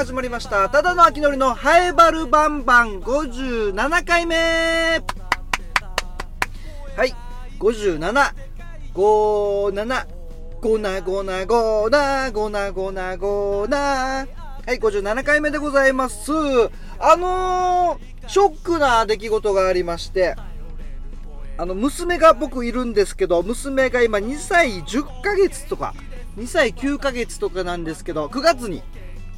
始まりました。ただの秋のりのハエバルバンバン。57回目。はい、57、57、ゴナゴナゴナ、ゴナゴナゴナ。はい、57回目でございます。あのー、ショックな出来事がありまして、あの、娘が僕いるんですけど、娘が今2歳10ヶ月とか、2歳9ヶ月とかなんですけど、9月に、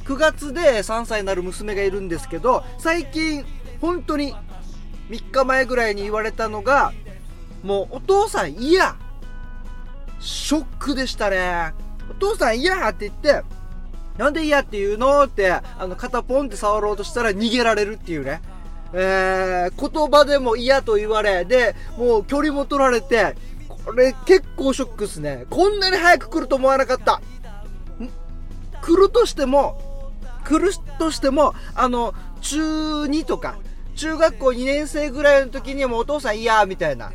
9月で3歳になる娘がいるんですけど、最近、本当に3日前ぐらいに言われたのが、もうお父さん嫌ショックでしたね。お父さん嫌って言って、なんで嫌って言うのって、あの、肩ポンって触ろうとしたら逃げられるっていうね。えー、言葉でも嫌と言われ、で、もう距離も取られて、これ結構ショックっすね。こんなに早く来ると思わなかった。ん来るとしても、来るとしても、あの、中2とか、中学校2年生ぐらいの時にもお父さん嫌みたいな。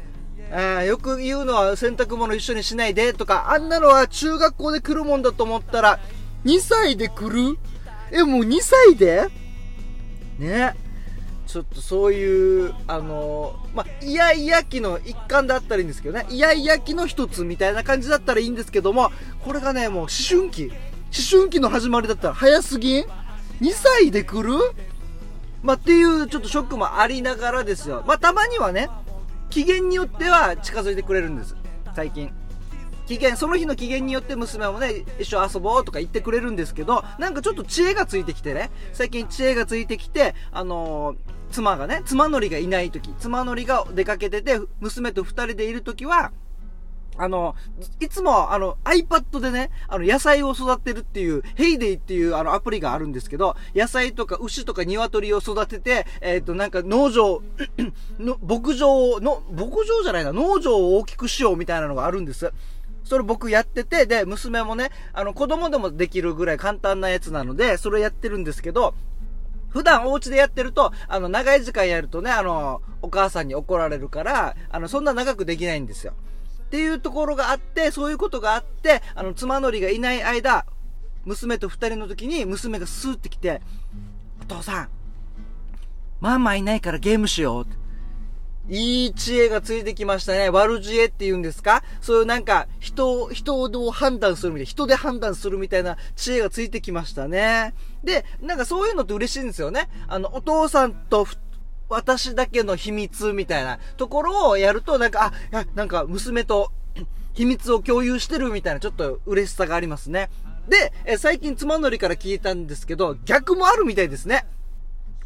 あーよく言うのは洗濯物一緒にしないでとか、あんなのは中学校で来るもんだと思ったら、2歳で来る？え、もう2歳で？ね。ちょっとそういう、あのまあ、イヤイヤ期の一環だったらいいんですけどね。イヤイヤ期の一つみたいな感じだったらいいんですけども、これがね、もう思春期。思春期の始まりだったら早すぎん ?2 歳で来る？まあ、っていうちょっとショックもありながらですよ。まあ、たまにはね、機嫌によっては近づいてくれるんです。最近。機嫌、その日の機嫌によって娘もね、一緒遊ぼうとか言ってくれるんですけど、なんかちょっと知恵がついてきてね、最近知恵がついてきて、あのー妻がね、妻のりがいない時、妻のりが出かけてて、娘と二人でいる時は、あの、いつも、あの、iPad でね、あの、野菜を育てるっていう、ヘイデイっていう、あの、アプリがあるんですけど、野菜とか牛とか鶏を育てて、えっ、と、なんか農場、の、牧場を、の、牧場じゃないな、農場を大きくしようみたいなのがあるんです。それ僕やってて、で、娘もね、あの、子供でもできるぐらい簡単なやつなので、それやってるんですけど、普段お家でやってると、あの、長い時間やるとね、あの、お母さんに怒られるから、あの、そんな長くできないんですよ。っていうところがあって、そういうことがあって、あの、妻のりがいない間、娘と二人の時に、娘がスーって来て、お父さん、ママいないからゲームしよう。いい知恵がついてきましたね。悪知恵って言うんですか？そういうなんか、人を、人を判断するみたいな、人で判断するみたいな知恵がついてきましたね。で、なんかそういうのって嬉しいんですよね。あの、お父さんとふ私だけの秘密みたいなところをやると、なんか、あ、なんか娘と 秘密を共有してるみたいなちょっと嬉しさがありますね。で、え最近妻のりから聞いたんですけど、逆もあるみたいですね。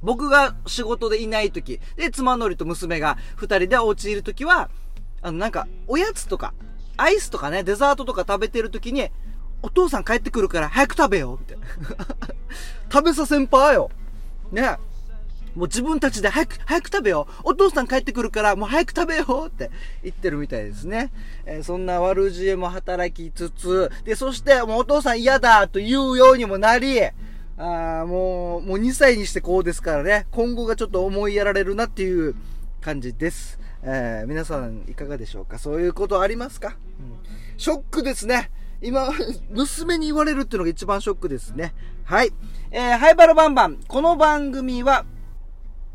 僕が仕事でいない時、で、妻のりと娘が二人でお家いる時は、あの、なんか、おやつとか、アイスとかね、デザートとか食べてる時に、お父さん帰ってくるから早く食べようみたいな。食べさせんぱーよ。ね。もう自分たちで早く、早く食べよう。お父さん帰ってくるからもう早く食べようって言ってるみたいですね。えーそんな悪知恵も働きつつ、で、そしてもうお父さん嫌だと言うようにもなり、あーもう、もう2歳にしてこうですからね、今後がちょっと思いやられるなっていう感じです。えー皆さんいかがでしょうか？そういうことありますか、うんショックですね。今、娘に言われるっていうのが一番ショックですね。はい。えー、ハイバルバンバン。この番組は、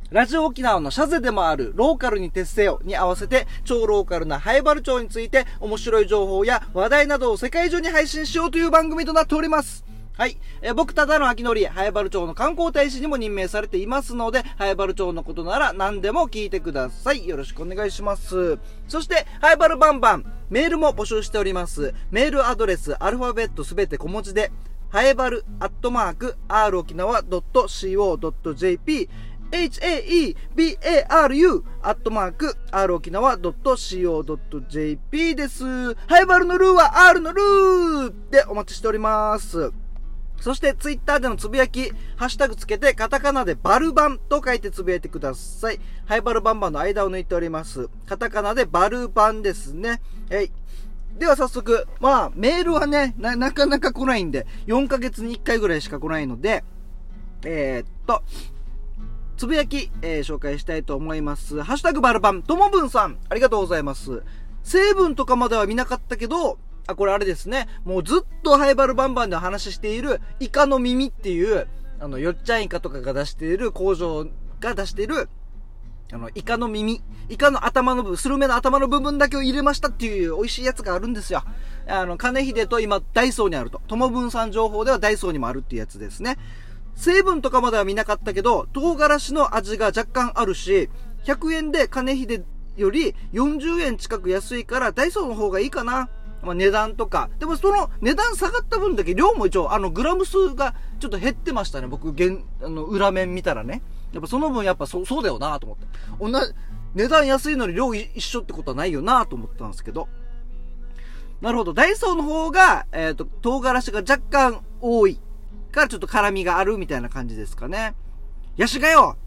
ラジオ沖縄のシャゼでもあるローカルに徹せよに合わせて超ローカルなハイバル町について面白い情報や話題などを世界中に配信しようという番組となっております。はい。え僕ただの秋のり、ハイバル町の観光大使にも任命されていますので、ハイバル町のことなら何でも聞いてください。よろしくお願いします。そして、ハイバルバンバン、メールも募集しております。メールアドレス、アルファベットすべて小文字で、ハエバルアットマーク、r 沖縄 .co.jp、haebaru アットマーク、r 沖縄 .co.jp です。ハイバルのルーは R のルーでお待ちしております。そして、ツイッターでのつぶやき、ハッシュタグつけて、カタカナでバルバンと書いてつぶやいてください。ハイバルバンバンの間を抜いております。カタカナでバルバンですね。はい。では早速、まあ、メールはね、な、なかなか来ないんで、4ヶ月に1回ぐらいしか来ないので、えー、っと、つぶやき、えー紹介したいと思います。ハッシュタグバルバン、ともぶんさん、ありがとうございます。成分とかまでは見なかったけど、あ、これあれですね。もうずっとハイバルバンバンで話している、イカの耳っていう、あの、よっちゃんイカとかが出している工場が出している、あの、イカの耳、イカの頭の部分、スルメの頭の部分だけを入れましたっていう美味しいやつがあるんですよ。あの、金秀と今、ダイソーにあると。友文さん情報ではダイソーにもあるっていうやつですね。成分とかまでは見なかったけど、唐辛子の味が若干あるし、100円で金秀より40円近く安いから、ダイソーの方がいいかな。まあ、値段とか。でもその値段下がった分だけ量も一応、あの、グラム数がちょっと減ってましたね。僕、現、あの、裏面見たらね。やっぱその分やっぱそそうだよなと思って。同じ、値段安いのに量一緒ってことはないよなと思ったんですけど。なるほど。ダイソーの方が、えっ、ー、と、唐辛子が若干多い。からちょっと辛みがあるみたいな感じですかね。ヤシがよ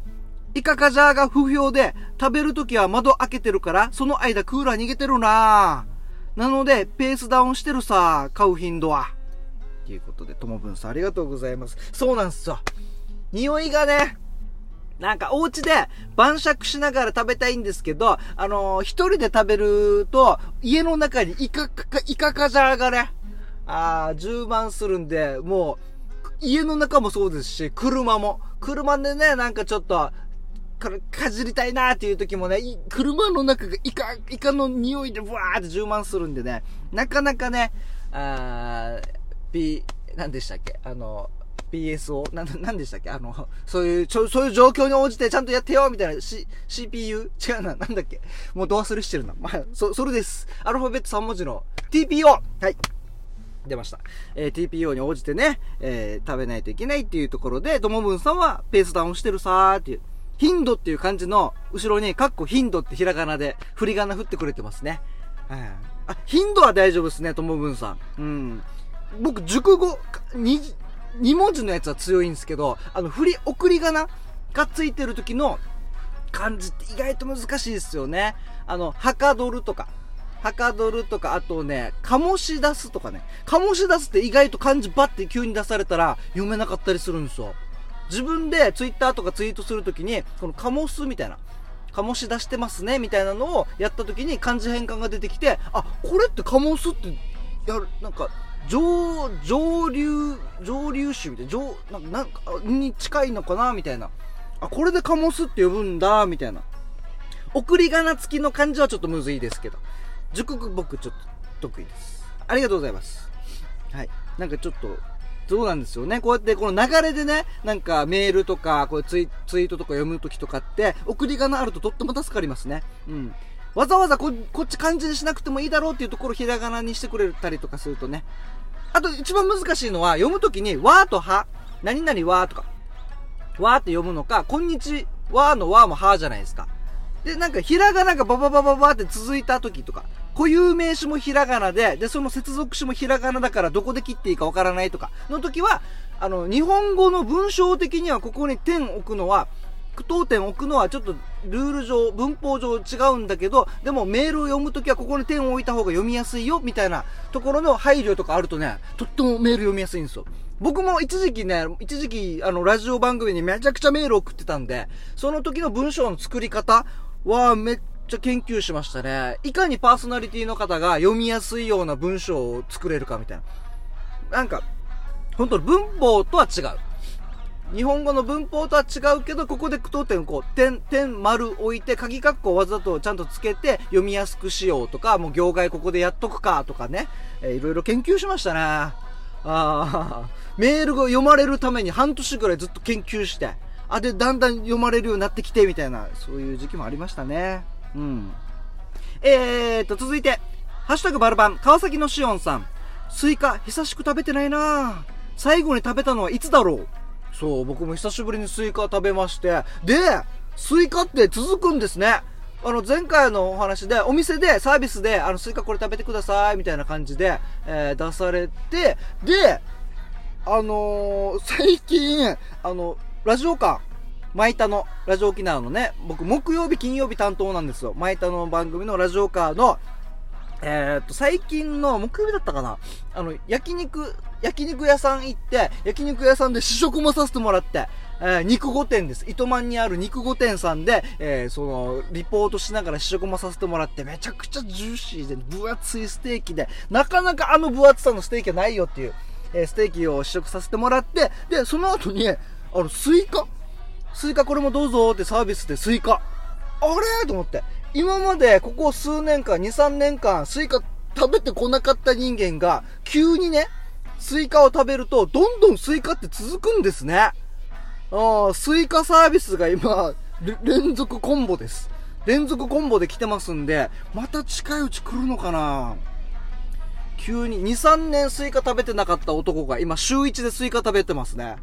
イカカジャーが不評で、食べるときは窓開けてるから、その間クーラー逃げてるななので、ペースダウンしてるさ、買う頻度は。ということで、ともぶんさんありがとうございます。そうなんすよ。匂いがね、なんかお家で晩酌しながら食べたいんですけど、あのー、一人で食べると、家の中にイカカ、イカカジャーがね、あー、充満するんで、もう、家の中もそうですし、車も。車でね、なんかちょっと、かかじりたいなーっていう時もね、車の中がイカ、イカの匂いでブワーって充満するんでね、なかなかね、あー、P、何でしたっけ？あの、PSO? な、なんでしたっけ？あの、そういう、ちょ、そういう状況に応じてちゃんとやってよみたいな、C、CPU? 違うな、なんだっけ？もうド忘れしてるな。まあ、そ、それです。アルファベット3文字の TPO! はい。出ました。えー、TPO に応じてね、えー、食べないといけないっていうところで、ともぶんさんはペースダウンしてるさーっていう、頻度っていう感じの後ろに、カッコ頻度ってひらがなで、振り仮名振ってくれてますね。はい。あ、頻度は大丈夫ですね、ともぶんさん。うん。僕、熟語、に、2文字のやつは強いんですけど、あの、振り、送り仮名がついてる時の漢字って意外と難しいですよね。あの、はかどるとか、はかどるとか、あとね、醸し出すとかね。醸し出すって意外と漢字バッて急に出されたら読めなかったりするんですよ。自分でツイッターとかツイートするときに、この醸すみたいな。醸し出してますねみたいなのをやった時に漢字変換が出てきて、あ、これって醸すってやる、なんか、上、上流、上流種みたいな、上、なんか、なんか、に近いのかなみたいな。あ、これでカモスって呼ぶんだ、みたいな。送り仮名付きの漢字はちょっとむずいですけど。熟語僕ちょっと得意です。ありがとうございます。はい。なんかちょっと、そうなんですよね。こうやってこの流れでね、なんかメールとか、こうツイツイートとか読むときとかって、送り仮名あるととっても助かりますね。うん。わざわざこっち漢字にしなくてもいいだろうっていうところひらがなにしてくれたりとかするとね。あと一番難しいのは読むときにわーとは、何々わーとか、わーって読むのか、こんにちはのわーもはーじゃないですか。で、なんかひらがながバババババって続いた時とか、固有名詞もひらがなで、で、その接続詞もひらがなだからどこで切っていいかわからないとかの時は、あの、日本語の文章的にはここに点置くのは、句読点置くのはちょっとルール上、文法上違うんだけど、でもメールを読むときはここに点を置いた方が読みやすいよ、みたいなところの配慮とかあるとね、とってもメール読みやすいんですよ。僕も一時期ね、一時期あのラジオ番組にめちゃくちゃメール送ってたんで、その時の文章の作り方はめっちゃ研究しましたね。いかにパーソナリティの方が読みやすいような文章を作れるかみたいな。なんか、本当に文法とは違う。日本語の文法とは違うけど、ここで句読点をこう、点、点、丸置いて、鍵括弧をわざとちゃんとつけて読みやすくしようとか、もう行外ここでやっとくかとかね、えー、いろいろ研究しましたね。ああ、メールが読まれるために半年ぐらいずっと研究して、あ、で、だんだん読まれるようになってきて、みたいな、そういう時期もありましたね。うん。えーと、続いて、ハッシュタグバルバン、川崎のしおんさん。スイカ、久しく食べてないな最後に食べたのはいつだろう？そう、僕も久しぶりにスイカ食べまして。で、スイカって続くんですね。あの、前回のお話で、お店で、サービスで、あの、スイカこれ食べてください、みたいな感じで、えー、出されて、で、あのー、最近、あの、ラジオ館、マイタの、ラジオ沖縄のね、僕、木曜日、金曜日担当なんですよ。マイタの番組のラジオカーの、えー、っと、最近の、木曜日だったかなあの、焼肉、焼肉屋さん行って、焼肉屋さんで試食もさせてもらって、えー、肉御殿です。糸満にある肉御殿さんで、えー、その、リポートしながら試食もさせてもらって、めちゃくちゃジューシーで、分厚いステーキで、なかなかあの分厚さのステーキはないよっていう、えー、ステーキを試食させてもらって、で、その後に、あの、スイカスイカこれもどうぞってサービスでスイカ。あれ？と思って。今までここ数年間、2、3年間、スイカ食べてこなかった人間が、急にね、スイカを食べると、どんどんスイカって続くんですね。ああ、スイカサービスが今、連続コンボです。連続コンボで来てますんで、また近いうち来るのかな急に、2、3年スイカ食べてなかった男が今週1でスイカ食べてますね。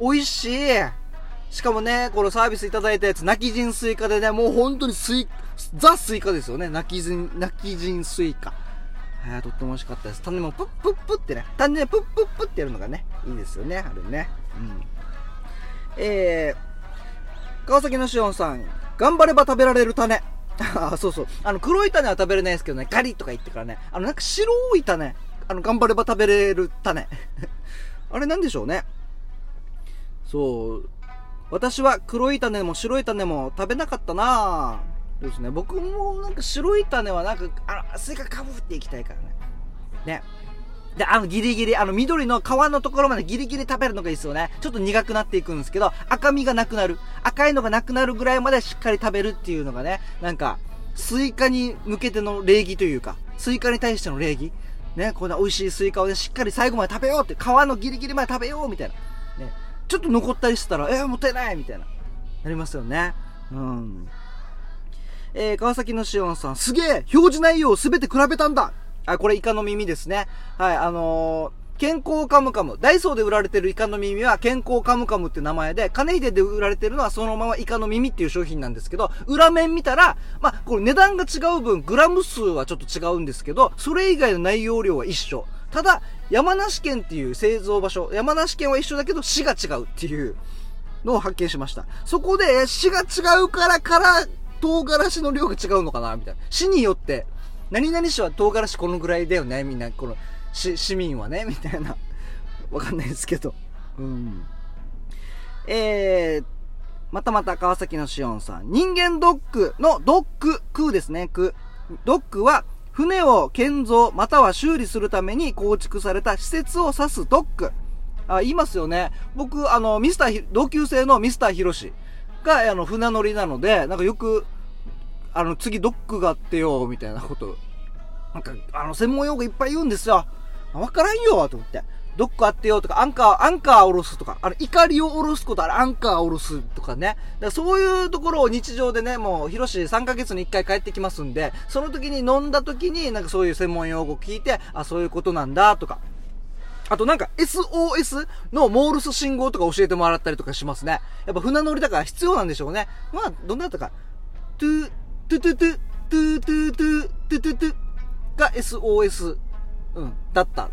美味しいしかもね、このサービスいただいたやつ、今帰仁スイカでね、もう本当にスイ、 the スイカですよね。今帰仁、今帰仁スイカ。はい、とっても美味しかったです。種もプップップってね、種プップップってやるのがね、いいですよね、あれね。うん。えー、川崎のしおんさん、頑張れば食べられる種。あ、そうそう。あの、黒い種は食べれないですけどね、ガリとか言ってからね、あの、なんか白い種、あの、頑張れば食べれる種。あれなんでしょうね。そう。私は黒い種も白い種も食べなかったなぁ。ですね。僕もなんか白い種はなんか、あの、スイカかぶっていきたいからね。ね。で、あの、ギリギリ、あの、緑の皮のところまでギリギリ食べるのがいいですよね。ちょっと苦くなっていくんですけど、赤みがなくなる。赤いのがなくなるぐらいまでしっかり食べるっていうのがね、なんか、スイカに向けての礼儀というか、スイカに対しての礼儀。ね、こんな美味しいスイカをね、しっかり最後まで食べようって、皮のギリギリまで食べようみたいな。ちょっと残ったりしたら、えー、もったいないみたいな。なりますよね。うん。えー、川崎のしおんさん、すげえ表示内容をすべて比べたんだあ、これイカの耳ですね。はい、あのー、健康カムカム。ダイソーで売られてるイカの耳は健康カムカムって名前で、金秀で売られてるのはそのままイカの耳っていう商品なんですけど、裏面見たら、まあ、これ値段が違う分、グラム数はちょっと違うんですけど、それ以外の内容量は一緒。ただ、山梨県っていう製造場所、山梨県は一緒だけど市が違うっていうのを発見しました。そこで、市が違うからから、唐辛子の量が違うのかなみたいな。市によって、何々市は唐辛子このぐらいだよねみんな、この、市民はねみたいな。わかんないですけど。うん。えー、またまた川崎のしおんさん。人間ドックのドック、空ですね、空。ドックは、船を建造または修理するために構築された施設を指すドック。あ、言いますよね。僕、あの、ミスター、同級生のミスターヒロシが、あの、船乗りなので、なんかよく、あの、次ドックがあってよ、みたいなこと、なんか、あの、専門用語いっぱい言うんですよ。わからんよ、と思って。どっかあってよとか、アンカー、アンカー下ろすとか、あの、怒りを下ろすことあれ、アンカー下ろすとかね。だからそういうところを日常でね、もう、ヒロシ3ヶ月に1回帰ってきますんで、その時に飲んだ時に、なんかそういう専門用語聞いて、あ、そういうことなんだ、とか。あとなんか SOS のモールス信号とか教えてもらったりとかしますね。やっぱ船乗りだから必要なんでしょうね。まあ、どんなだったか。トゥ、トゥトゥトゥ、トゥトゥトゥ、トゥトゥトゥが SOS、うん、だった。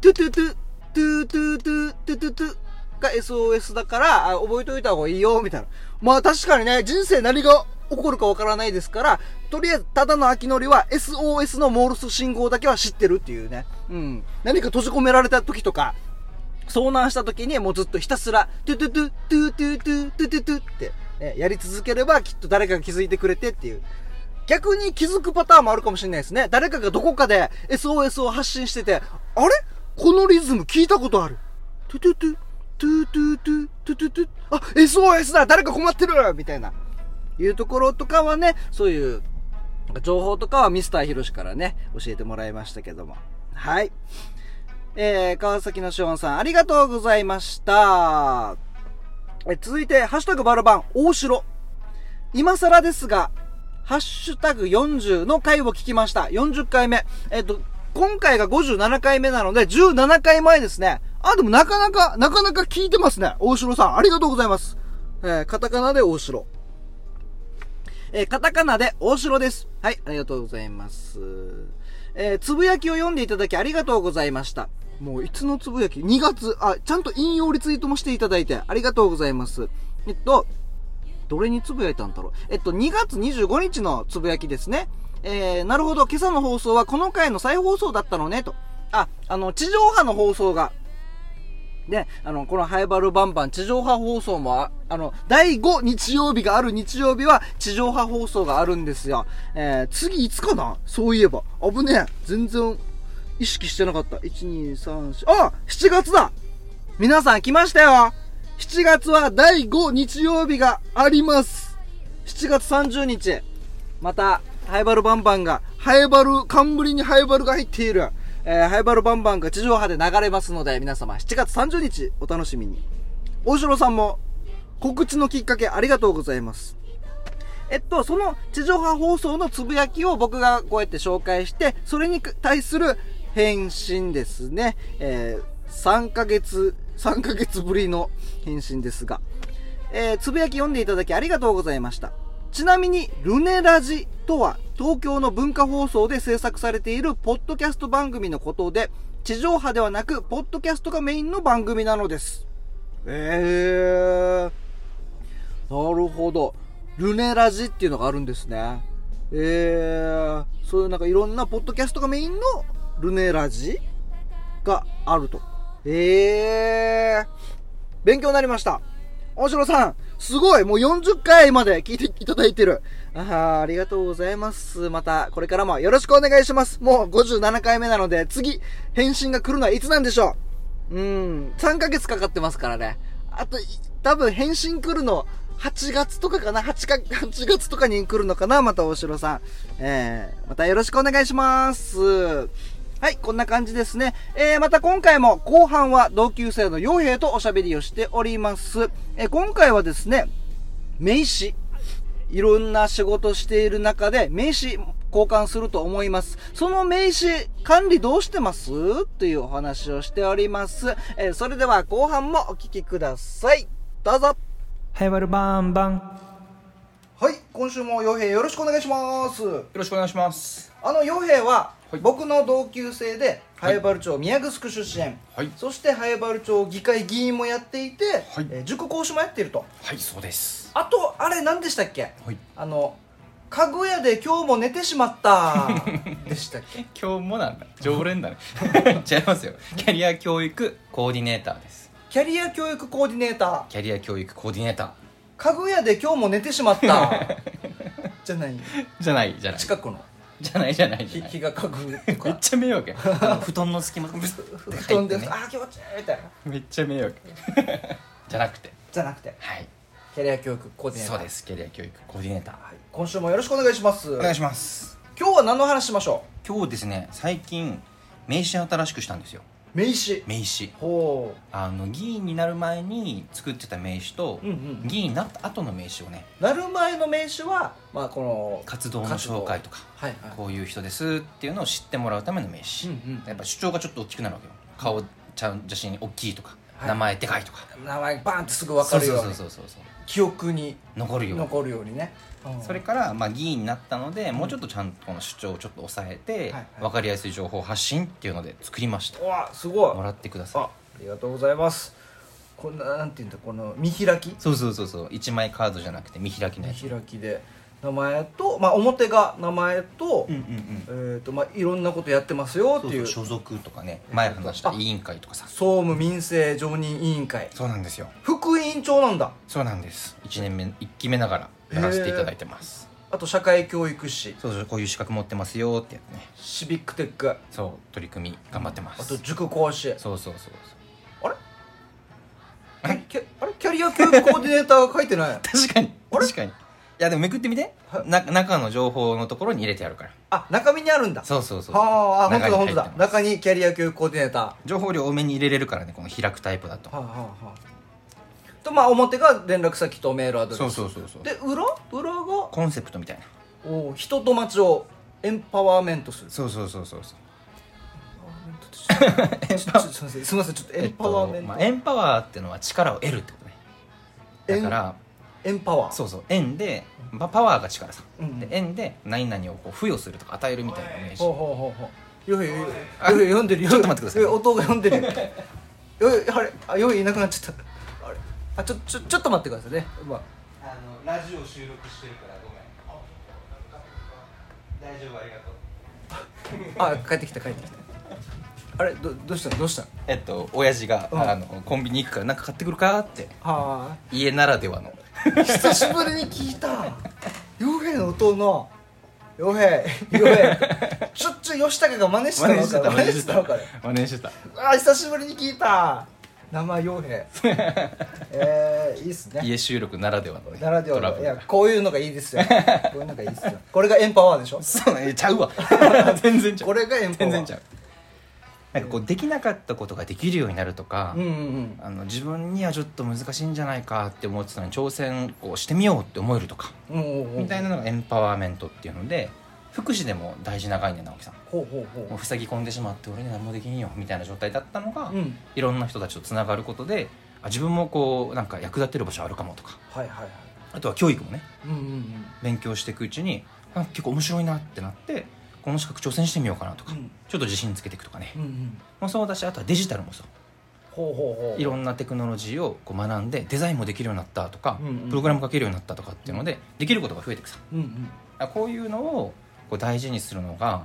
トゥトゥトゥ、トゥートゥートゥートゥトゥトゥが SOS だから、覚えておいた方がいいよ、みたいな。まあ確かにね、人生何が起こるかわからないですから、とりあえず、ただの秋のりは SOS のモールス信号だけは知ってるっていうね。うん。何か閉じ込められた時とか、遭難した時にもうずっとひたすら、トゥトゥトゥ、トゥトゥトゥ、トゥトゥトゥって、ね、やり続ければきっと誰かが気づいてくれてっていう。逆に気づくパターンもあるかもしれないですね。誰かがどこかで SOS を発信してて、あれ？このリズム聞いたことある。トゥトゥトゥ、トゥトゥトゥ、トゥトゥトゥ、あ、SOS だ誰か困ってるみたいな。いうところとかはね、そういう、情報とかはミスターヒロシからね、教えてもらいましたけども。はい。えー、川崎のショーンさん、ありがとうございました。え続いて、ハッシュタグバルバン、大城。今更ですが、ハッシュタグ40の回を聞きました。40回目。えっ、と、今回が57回目なので、17回前ですね。あ、でもなかなか、なかなか聞いてますね。大城さん、ありがとうございます。えー、カタカナで大城。えー、カタカナで大城です。はい、ありがとうございます。えー、つぶやきを読んでいただきありがとうございました。もういつのつぶやき ?2 月、あ、ちゃんと引用リツイートもしていただいてありがとうございます。えっと、どれにつぶやいたんだろう？えっと、2月25日のつぶやきですね。えー、なるほど、今朝の放送はこの回の再放送だったのね、と。あ、あの、地上波の放送が、ね、あの、このハイバルバンバン地上波放送もあ、あの、第5日曜日がある日曜日は地上波放送があるんですよ。えー、次いつかな？そういえば。危ねえ。全然意識してなかった。1、2、3、4、あ !7 月だ皆さん来ましたよ7月は第5日曜日があります。7月30日、また、ハイバルバンバンが、ハイバル、冠にハイバルが入っている、えーハイバルバンバンが地上波で流れますので、皆様、7月30日、お楽しみに。大城さんも、告知のきっかけありがとうございます。えっと、その地上波放送のつぶやきを僕がこうやって紹介して、それに対する返信ですね。えー、3ヶ月、3ヶ月ぶりの返信ですが、えー、つぶやき読んでいただきありがとうございました。ちなみに、ルネラジとは、東京の文化放送で制作されているポッドキャスト番組のことで、地上波ではなく、ポッドキャストがメインの番組なのです。えー、なるほど。ルネラジっていうのがあるんですね。えー、そういうなんかいろんなポッドキャストがメインのルネラジがあると。えー、勉強になりました。大城さん、すごいもう40回まで聞いていただいてる。あーありがとうございます。また、これからもよろしくお願いします。もう57回目なので、次、返信が来るのはいつなんでしょううん、3ヶ月かかってますからね。あと、多分返信来るの、8月とかかな ?8 か、8月とかに来るのかな？また大城さん。えー、またよろしくお願いします。はい、こんな感じですね。えー、また今回も後半は同級生の傭兵とおしゃべりをしております。えー、今回はですね、名刺。いろんな仕事している中で名刺交換すると思います。その名刺管理どうしてます？というお話をしております。えーそれでは後半もお聞きください。どうぞ。ハイバルバンバンはい、今週も傭兵よろしくお願いします。よろしくお願いしますあの傭兵は、はい。僕の同級生で、はい。早原町宮城区出身、はい。そして早原町議会議員もやっていて、はい。えー塾講師もやっていると。はいそうです。あと、あれ何でしたっけ？はい。あの、家具屋で今日も寝てしまった。でしたっけ？今日もなんだ。常連だね。違いますよ。キャリア教育コーディネーターです。キャリア教育コーディネーター。キャリア教育コーディネータ家具屋で今日も寝てしまった。じゃない。ーじゃないじゃない。近くの。じゃないじゃないゃない日が家具とめっか。ちゃ迷惑や 布団の隙間ブスッ布て団です。入ってねあー気持ちいいみたいな。めっちゃ迷惑 じゃなくてじゃなくて、はいキャリア教育コーディネーター。そうですキャリア教育コーディネーターはい。今週もよろしくお願いします。お願いします今日は何の話しましょ今日ですね最近名刺新しくしたんですよう名刺。名刺。ほあの議員になる前に作ってた名刺と、うんうん。議員になった後の名刺をねう。なる前の名刺は、まあこの、活動の紹介とかはいはい。こういう人ですっていうのを知ってもらうための名刺、うんうんやっぱ主張がちょっと大きくなるわけよ。顔ちゃん写真大きいとか、はい。名前でかいとか。名前バーンってすぐ分かるように。そうそうそうそうそう。記憶に残るように。残るようにね。うん。それから、まあ、議員になったので、もうちょっとちゃんとこの主張をちょっと抑えて、はい分かりやすい情報発信っていうので作りました。うわすごい。もらってください。あありがとうございます。こんななんていうんだこの見開き？そうそうそうそう。1枚カードじゃなくて見開きの見やつ。開きで。名前と、まあ、表が名前と,、うんうんうん。えーとまあ、いろんなことやってますよっていう。そうそう所属とかね。前話した委員会とかさ。総務民生常任委員会。そうなんですよ。副委員長なんだ。そうなんです。1年目1期目ながらやらせていただいてます。あと社会教育士。そうそうこういう資格持ってますよってやつね。シビックテック。そう取り組み頑張ってます。あと塾講師。そうそうそうあれ？キャあれ？キャリア教育コーディネーターが書いてない。そ う確かにあれ？確かに。いやでもめくってみて。はな中の情報のところに入れてあるから。あ中身にあるんだ。そうそうそう。はああ本当だ本当だ。中にキャリア教育コーディネーター。情報量多めに入れれるからねこの開くタイプだと。はあはあはあとまあ表が連絡先とメールアドレス。そうそうそうそう。で裏？裏が？コンセプトみたいな。お人と町をエンパワーメントする。そうそうそうそうそう。すいませんすいませんちょっとエンパワーメント、まあ、エンパワーっていうのは力を得るってことね。だからエンパワー。そうそう円で、まあ、パワーが力さ、うんうん。で円で何々をこう付与するとか与えるみたいなイメージ。ほうほうほうほう。よいよいよい読んでるよ。ちょっと待ってください。よ音が読んでる。よいあれ？あよいいなくなっちゃったあちょちょちょっと待ってくださいね。まあ。あのラジオ収録してるからごめん。大丈夫ありがとう。あ帰ってきた帰ってきた。あれどどうした？のどうした？のえっと親父が、うん。あのコンビニ行くからなんか買ってくるかって。は家ならではの。い久しぶりに聞いた。洋平の音の。洋平洋平しょっちゅう吉高が真似してたのか。真似してた真似してた。あ久しぶりに聞いた生傭兵。えー、いいっすね。家収録ならではのねならではトラブルのいやこういうのがいいですよ。こういうのがいいですよ。これがエンパワーでしょ？そうねちゃうわ。全然ちゃう。これがエンパワー。全然ちゃう。なんかこうできなかったことができるようになるとか、うんうんうん。あの自分にはちょっと難しいんじゃないかって思ってたのに挑戦をしてみようって思えるとかうんうんうん。みたいなのがエンパワーメントっていうので福祉でも大事な概念直樹さ。んほうほうほもう塞ぎ込んでしまって俺に何もできんよみたいな状態だったのが、ううん。いろんな人たちとつながることであ自分もこうなんか役立てる場所あるかもとか。はいはいはい。あとは教育もね。うんうんうん。勉強していくうちにあ結構面白いなってなってこの資格挑戦してみようかなとか、うん。ちょっと自信つけていくとかね、うんうん。もそうだしあとはデジタルもそう。ほうほうほう。いろんなテクノロジーをこう学んでデザインもできるようになったとか、うんうん。プログラム書けるようになったとかっていうので、できることが増えていくさ。うんうん。あこういうのをこう大事にするのが、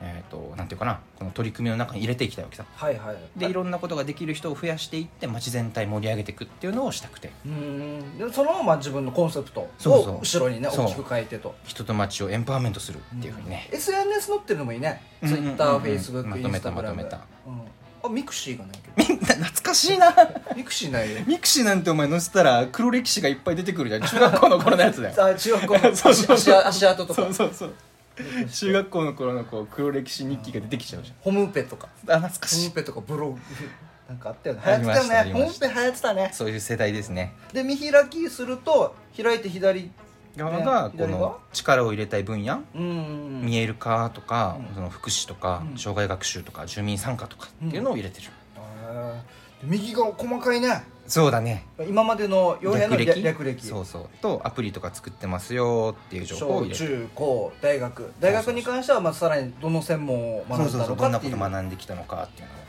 えー、となんていうかなこの取り組みの中に入れていきたいわけさ。はいはい。でいろんなことができる人を増やしていって街全体盛り上げていくっていうのをしたくて。うん。でそのまま自分のコンセプトを後ろにね大きく変えてと。人と街をエンパワーメントするっていうふうにね、SNS 載ってるのもいいね。うんうんうんうん。TwitterFacebook まとめたまとめた。うん。あミクシーがないけみんな懐かしいな。ど ミクシーないよ。ミクシーなんてお前載せたら黒歴史がいっぱい出てくるじゃん。中学校の頃のやつだよ。あ中学校の そうそう足足足跡とか。そうそうそう 中学校の頃のこう黒歴史日記が出てきちゃうじホムペとか。ゃんあ懐かホムしいペとかブログ。なんかあったよね。流行ってたね。ホムましたペ流行ってたね。そういう世代ですね。で見開きすると開いて左側がこ左側？の力を入れたい分野？見える化とかうん。その福祉とかうん。障害学習とか住民参加とかっていうのを入れてる。へー。右が細かいねそうだね。今までの傭兵の略略歴？そうそう。とアプリとか作ってますよっていう情報を小中高大学。大学に関してはまあさらにどの専門を学んだそうそうそう。どんなこのかっていうと学んできたのかっていうのを。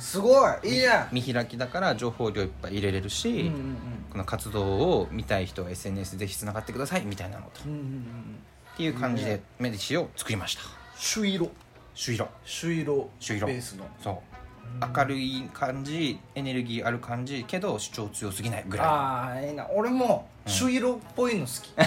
すごい。いいね。見開きだから情報量いっぱい入れれるし、うんうんこの活動を見たい人は SNS ぜひつながってくださいみたいなのと、うんうんうんうん。っていう感じでメディシを作りました。朱色。朱色。朱色。朱色。ベースの。そう明るい感じエネルギーある感じけど主張強すぎないぐらああいいな。俺もうん。朱色っぽいの好き。な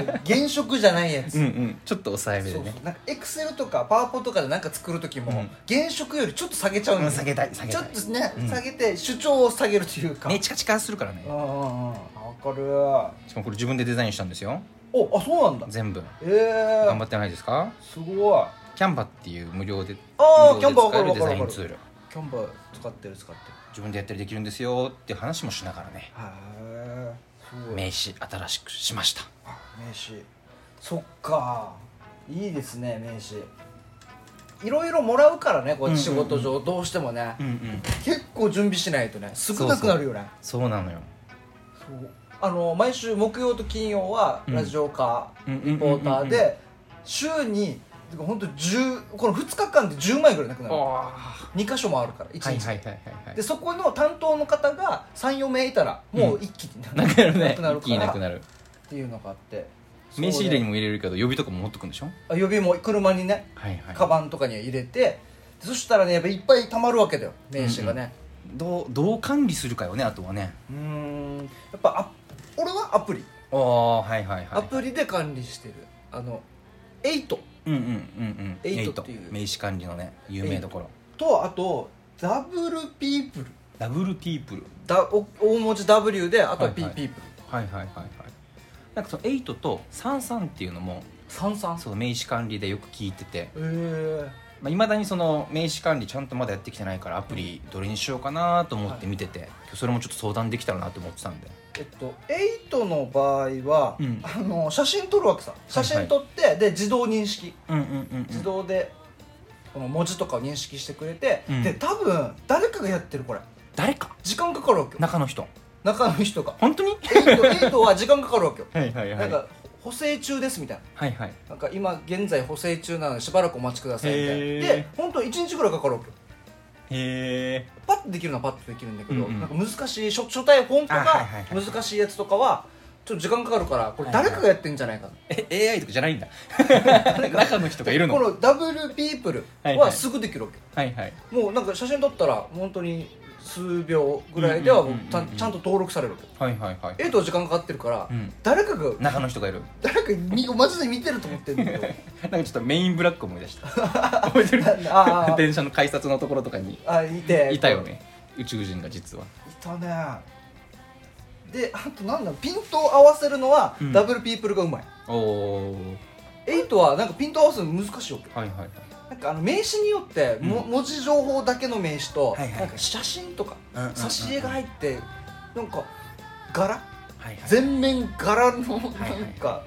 んか原色じゃないやつ。いうんうん。ちょっと抑えめでね。そうそう。なんかエクセルとかパワポとかでなんか作る時も、うん。原色よりちょっと下げちゃうんうん下げたい下げちたい。ょっとね、うん。下げて主張を下げるというか。ねチカチカするからね。うんうんうん。わかる。しかもこれ自分でデザインしたんですよ。おあそうなんだ。全部。ええ。頑張ってないですか？すごい。キャンバっていう無料であー無料で使えるキャンバデわかる。わかるザインツールキャンバー使ってる使ってる。自分でやったりできるんですよって話もしながらね。へえ名刺新しくしました。あ名刺。そっか。いいですね名刺。いろいろもらうからねこう仕事上。どうしてもね、うんうん。結構準備しないとね。少なくなるよね。そうなのよ。そう。あの毎週木曜と金曜はうん。ラジオカうんーリポーターで週にてか本当10この2日間で10枚ぐらいなくなる。あ2箇所もあるから1日、はいはいはいでそこの担当の方が34名いたらもう一気になくなる。ね。なくなる一気になくなる。っていうのがあって。名刺入れにもも入れるけど予備とかも持っとくんでしょ？予備も車にねはいはい。カバンとかには入れてそしたらねやっぱいっぱい溜まるわけだよ名刺がね。どうどう管理するかよねあとはね。うーんやっぱあ俺はアプリ。ああはいはいはい。アプリで管理してる。あの8うんうんうんうん。エイトっていう。名刺管理のね有名どころ。とあとダブルピープル。ダブルピープル。だお大文字 W であとはピはいはい。ーピープル。はいはいはいはい。なんかそのエイトと三三っていうのも三三そう名刺管理でよく聞いてて。へえまあ、未だにその名刺管理ちゃんとまだやってきてないからアプリどれにしようかなと思って見てて、それもちょっと相談できたらなと思ってたんで。えっと8の場合は、うん。あの写真撮るわけさ。写真撮って、で自動認識。うんうんうん自動でこの文字とかを認識してくれて、うん。で多分誰かがやってるこれ。誰か？時間かかるわけよ。中の人。中の人が。本当に？8 8は時間かかるわけよ。はいはい。なんか補正中ですみたいな。はいはい。なんか今現在補正中なのでしばらくお待ちくださいみたいな。へー。で本当1日ぐらいかかるわけよ。へえパッとできるのはパッとできるんだけど、うんうん。なんか難しい書書体フォントあがはいはいはい。難しいやつとかはちょっと時間かかるからこれ誰かがやってんじゃないかな、え AI とかじゃないんだ。中の人がいるの。このダブルピープルはいははい。すぐできるわけ、はいはい。もうなんか写真撮ったら本当に数秒ぐらいではもうちゃんと登録されるわけはいはいはい。えと時間かかってるから、うん。誰かが中の人がいる。誰かみマジで見てると思ってんだけどなんかちょっとメインブラック思い出した。覚えてる？ああ電車の改札のところとかに。あいて。いたよね。宇宙人が実は。いたね。であとなんだピントを合わせるのは、うん。ダブルピープルがうまい。おお8はなんかピント合わせるの難しいわけ。はいはいはいなんかあの名詞によっても、うん。文字情報だけの名詞と、はいはいはい。なんか写真とかうんうんうんうん。挿絵が入ってなんか柄？はいはい全面柄のなんはい。はいか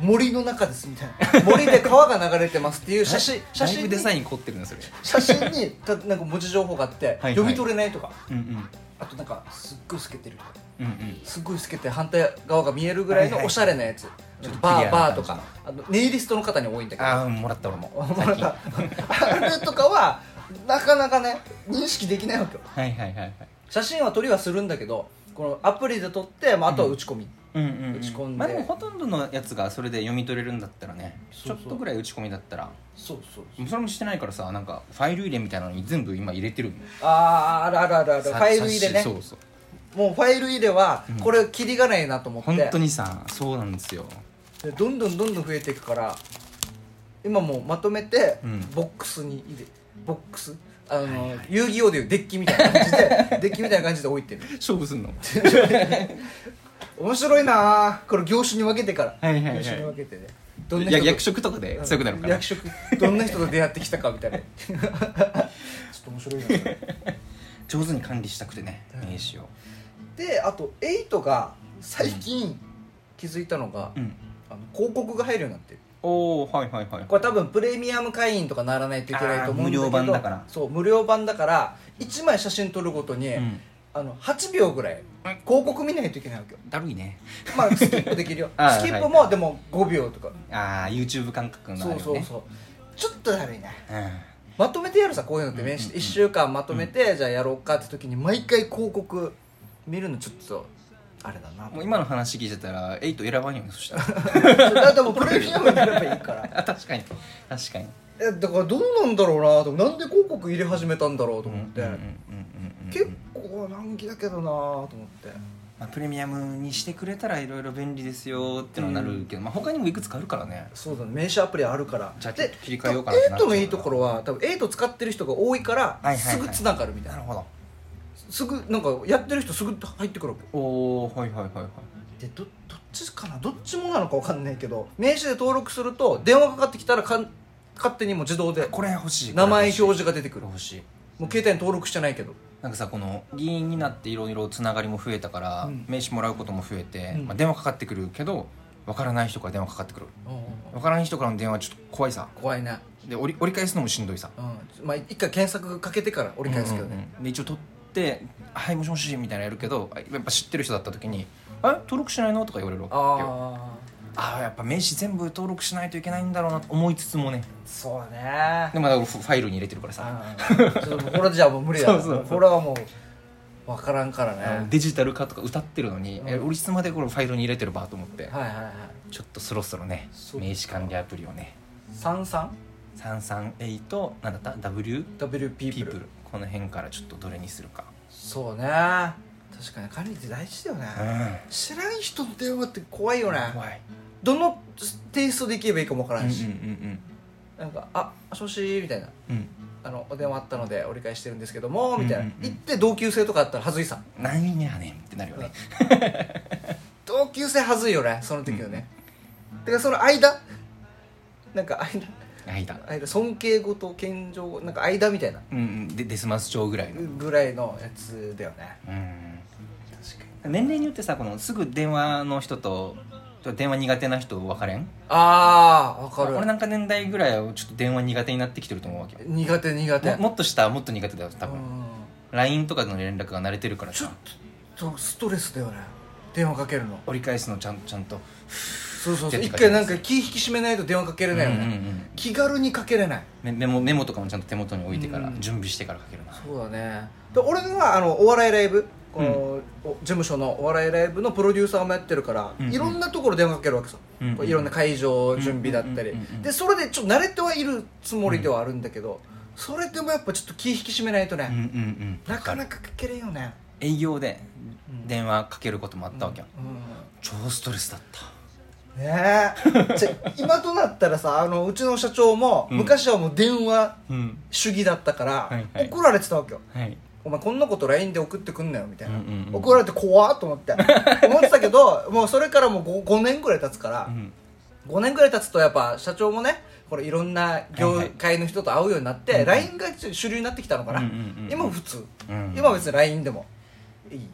森の中ですみたいな。森で川が流れてますっていう写真。写真デザイン凝ってるねそれ。写真にたなんか文字情報があってはい読み取れないとか。うんうん。あとなんかすっごい透けてるとか。うんうん。すっごい透けて反対側が見えるぐらいのはいはいおしゃれなやつ、ちょっとバーバーとか。感あのネイリストの方に多いんだけど。ああもらった俺も。もらった。あれとかはなかなかね認識できないわけよ。はいはいはいはい。写真は撮りはするんだけどこのアプリで撮って、まあ、あとは打ち込み、うんうんうん打ち込んで。まあでもほとんどのやつがそれで読み取れるんだったらねそうそう。ちょっとぐらい打ち込みだったら。そうそうそれもしてないからさなんかファイル入れみたいなのに全部今入れてるあああるあるあるある。フさァイル入れね。そうそう。もうファイル入れはうん。これキリがないなと思って、本当にさそうなんですよ。でどんどんどんどん増えていくから今もうまとめてうん。ボックスに入れボックスあの、遊戯王でいうデッキみたいな感じでデッキみたいな感じで置いてる。勝負すんの？面白いな。あこれ業種に分けてから、はいはいはい。業種に分けてね。どんなや人と役職とかで強くなるから。役職。どんな人と出会ってきたかみたいな。ちょっと面白いな。それ上手に管理したくてねうん名刺を。であと8が最近気づいたのが、うん。あの広告が入るようになってる。おおはいはいはい。これ多分プレミアム会員とかならないといけないと思うんだけど。あー無料版だから。そう無料版だから1枚写真撮るごとに、うんあの8秒ぐらい。広告見ないといけないわけよ。だるいね。まあスキップできるよ。スキップもでも5秒とか、ああ YouTube 感覚のあるよね。そうそうそう。ちょっとだるいなうん。まとめてやるさこういうのってうん名刺1週間まとめて、じゃあやろうかって時に毎回広告見るのちょっとあれだなもう今の話聞いてたら8選ばんよねそしたら。だってもうプレミアムになればいいから。あ 確かに。確かに。えだからどうなんだろうなと。なんで広告入れ始めたんだろうと思って、うんうんうんうんうん結構難儀だけどなと思って。まあ、プレミアムにしてくれたらいろいろ便利ですよってのはなるけど、まあ、他にもいくつかあるからね。そうだね。名刺アプリあるから。じゃあちょっでと切り替えようかなってなっちゃう8のいいところは多分8使ってる人が多いからはいはいはい。すぐつながるみたいな,、なるほど。すぐなんかやってる人すぐ入ってくる。わけおおはいはいはいはい。でどどっちかな？どっちもなのか分かんないけど名刺で登録すると電話かかってきたらかん勝手にもう自動でこれ欲しい。名前表こ示が出てくる。れ欲しい。もう携帯に登録してないけどなんかさこの議員になっていろいろつながりも増えたから、うん。名刺もらうことも増えて、うん。まあ、電話かかってくるけどわからない人から電話かかってくる。わからない人からの電話はちょっと怖いさ。怖いな。で折り折り返すのもしんどいさ。うん。まあ一回検索かけてから折り返すけどね、うんうんうん。で一応取って「はいもしもし」みたいなのやるけどあやっぱ知ってる人だった時に「あ登録しないの?」とか言われるわけよあああやっぱ名刺全部登録しないといけないんだろうなと思いつつもね。あそうね。でもだからファイルに入れてるからさ。ちょっとこれじゃあもう無理だなそうそうこれはもう分からんからね。デジタル化とか歌ってるのに、うん。え俺いつまでこれファイルに入れてるばと思って、はいはいはい。ちょっとそろそろね名刺管理アプリをね。33 338なんだった？W? W ピープルこの辺からちょっとどれにするか。そうね。確かに管理って大事だよね、う知らん人の電話って怖いよね。ん怖いどのテイストでいけばいいかもわからうんうんんし、うん。なんか「あもしもし」みたいな。うん。あの「お電話あったので折り返してるんですけども」みたいな、うん。うんうん言って同級生とかあったらはずいさ。何やねんってなるよね。同級生はずいよねその時のね、だからその間なんか間間。間尊敬語と謙譲語なんか間みたいな。うんうん。でデスマス帳ぐらいの。ぐらいのやつだよね。うん。確かに。年齢によってさこのすぐ電話の人とと電話苦手な人分かれん？ああわかる。俺なんか年代ぐらいはちょっと電話苦手になってきてると思うわけよ。苦手苦手。ももっと下はもっと苦手だよ多分。うん。LINE とかでの連絡が慣れてるからちょっさとストレスだよね。電話かけるの。折り返すのちゃんちゃんと。そうそうそう。一回なんか気引き締めないと電話かけれないよね、うんうんうん気軽にかけれない。メメモメモとかもちゃんと手元に置いてから、うん。準備してからかけるな。そうだね。で俺はあのお笑いライブこの、お事務所のお笑いライブのプロデューサーもやってるから、うんうん。いろんなところ電話かけるわけさ、うんうんいろんな会場準備だったり、うんうんうんうん。でそれでちょっと慣れてはいるつもりではあるんだけど、それでもやっぱちょっと気引き締めないとね、うんうんうん。なかなかかけれんよね。営業でうん。電話かけることもあったわけよ、うん。超ストレスだった。ねえ。今となったらさあのうちの社長も、うん。昔はもう電話うん。主義だったから、はいはい。怒られてたわけよ。はいお前こんなこと LINE で送ってくんなよみたいな、送られて怖っと思って。思ってたけどもうそれからもう 5, 5年ぐらい経つから、うん。5年ぐらい経つとやっぱ社長もねこれいろんな業界の人と会うようになって、はいはい LINE が主流になってきたのかな、うんうんうん今は普通、うん今は別に LINE でもいい。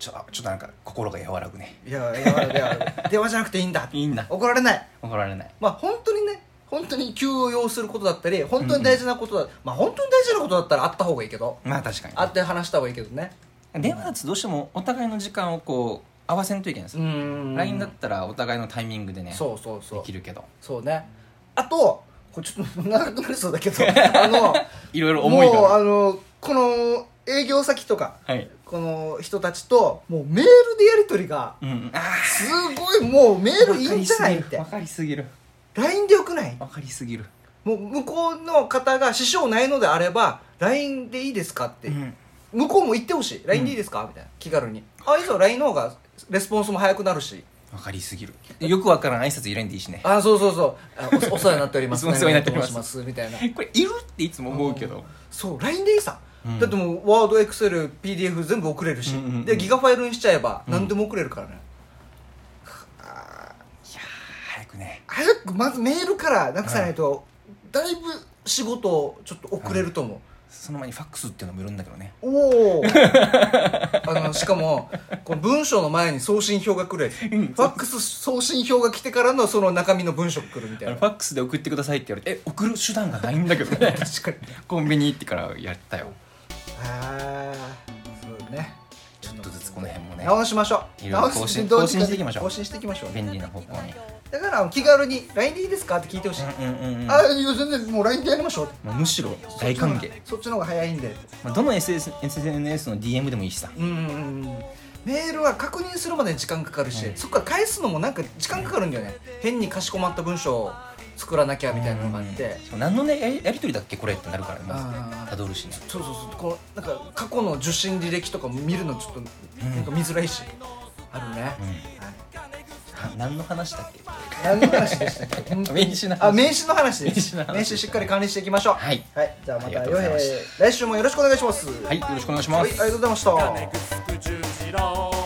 ちょちょっとなんか心が和らぐね。いやいやいや電話じゃなくていいんだ。いいんだ。怒られない。怒られない。まあ本当にね本当に急を要することだったり本当に大事なことだ、まあ本当に大事なことだったら会った方がいいけどまあ確かに。会って話した方がいいけどね。電話だとどうしてもお互いの時間をこう合わせんといけないんですうよ、ん LINE だったらお互いのタイミングでねそうそうそう。できるけど。そうね。あとこれちょっと長くなりそうだけど あのいろいろ思いもうがあのこの営業先とかはい。この人たちともうメールでやり取りがうん。あすごいもうメールいいんじゃないって分かりすぎる LINE でよくない？分かりすぎる。もう向こうの方が支障ないのであれば LINE でいいですかって、うん。向こうも言ってほしい。LINE でいいですか、みたいな。気軽に。あいいぞ。LINE の方がレスポンスも早くなるし。分かりすぎる。でよくわからん挨拶入れんでいいしね。あそうそうそう。あおお世話になっております。お世話になっております。何々と申します。みたいな。これいるっていつも思うけど。そう LINE でいいさ、うん。だってもうワードエクセル PDF 全部送れるし、うんうんうん。でギガファイルにしちゃえば何でも送れるからね、あーいやー早くね。早くまずメールからなくさないと、だいぶ仕事をちょっと遅れると思う、その前にファックスっていうのもいるんだけどね。おお。あのしかもこの文章の前に送信表が来るやつ。ファックス送信表が来てからのその中身の文章が来るみたいな。ファックスで送ってくださいって言われてえ送る手段がないんだけどね。確かに。コンビニ行ってからやったよ。ああそうね。ちょっとずつこの辺もね。直しましょう。いろいろ更新更新していきましょう。更新していきましょう。便利な方向にだから気軽に LINE でいいですか？って聞いてほしい、うんうんうんあいや全然もう LINE でやりましょう。まあむしろ大歓迎、そっちの方が早いんで。まあ、どの SS SNS の DM でもいいしさ。うんうんうんメールは確認するまでに時間かかるし、うん。そっから返すのもなんか時間かかるんだよね。変にかしこまった文章を作らなきゃみたいなのがあって、しかも何のねやりやり取りだっけこれってなるからね。まずたどるしね。そうそうそう。このなんか過去の受信履歴とか見るのちょっとなんか見づらいし、あるね、うん。はい 何の話だっけ？何の話でしたっけ？名刺の話。あ名刺の話です。名刺の話。名刺しっかり管理していきましょう。はい。はい、じゃあまたよへ来週もよろしくお願いします。はいよろしくお願いします、はいありがとうございました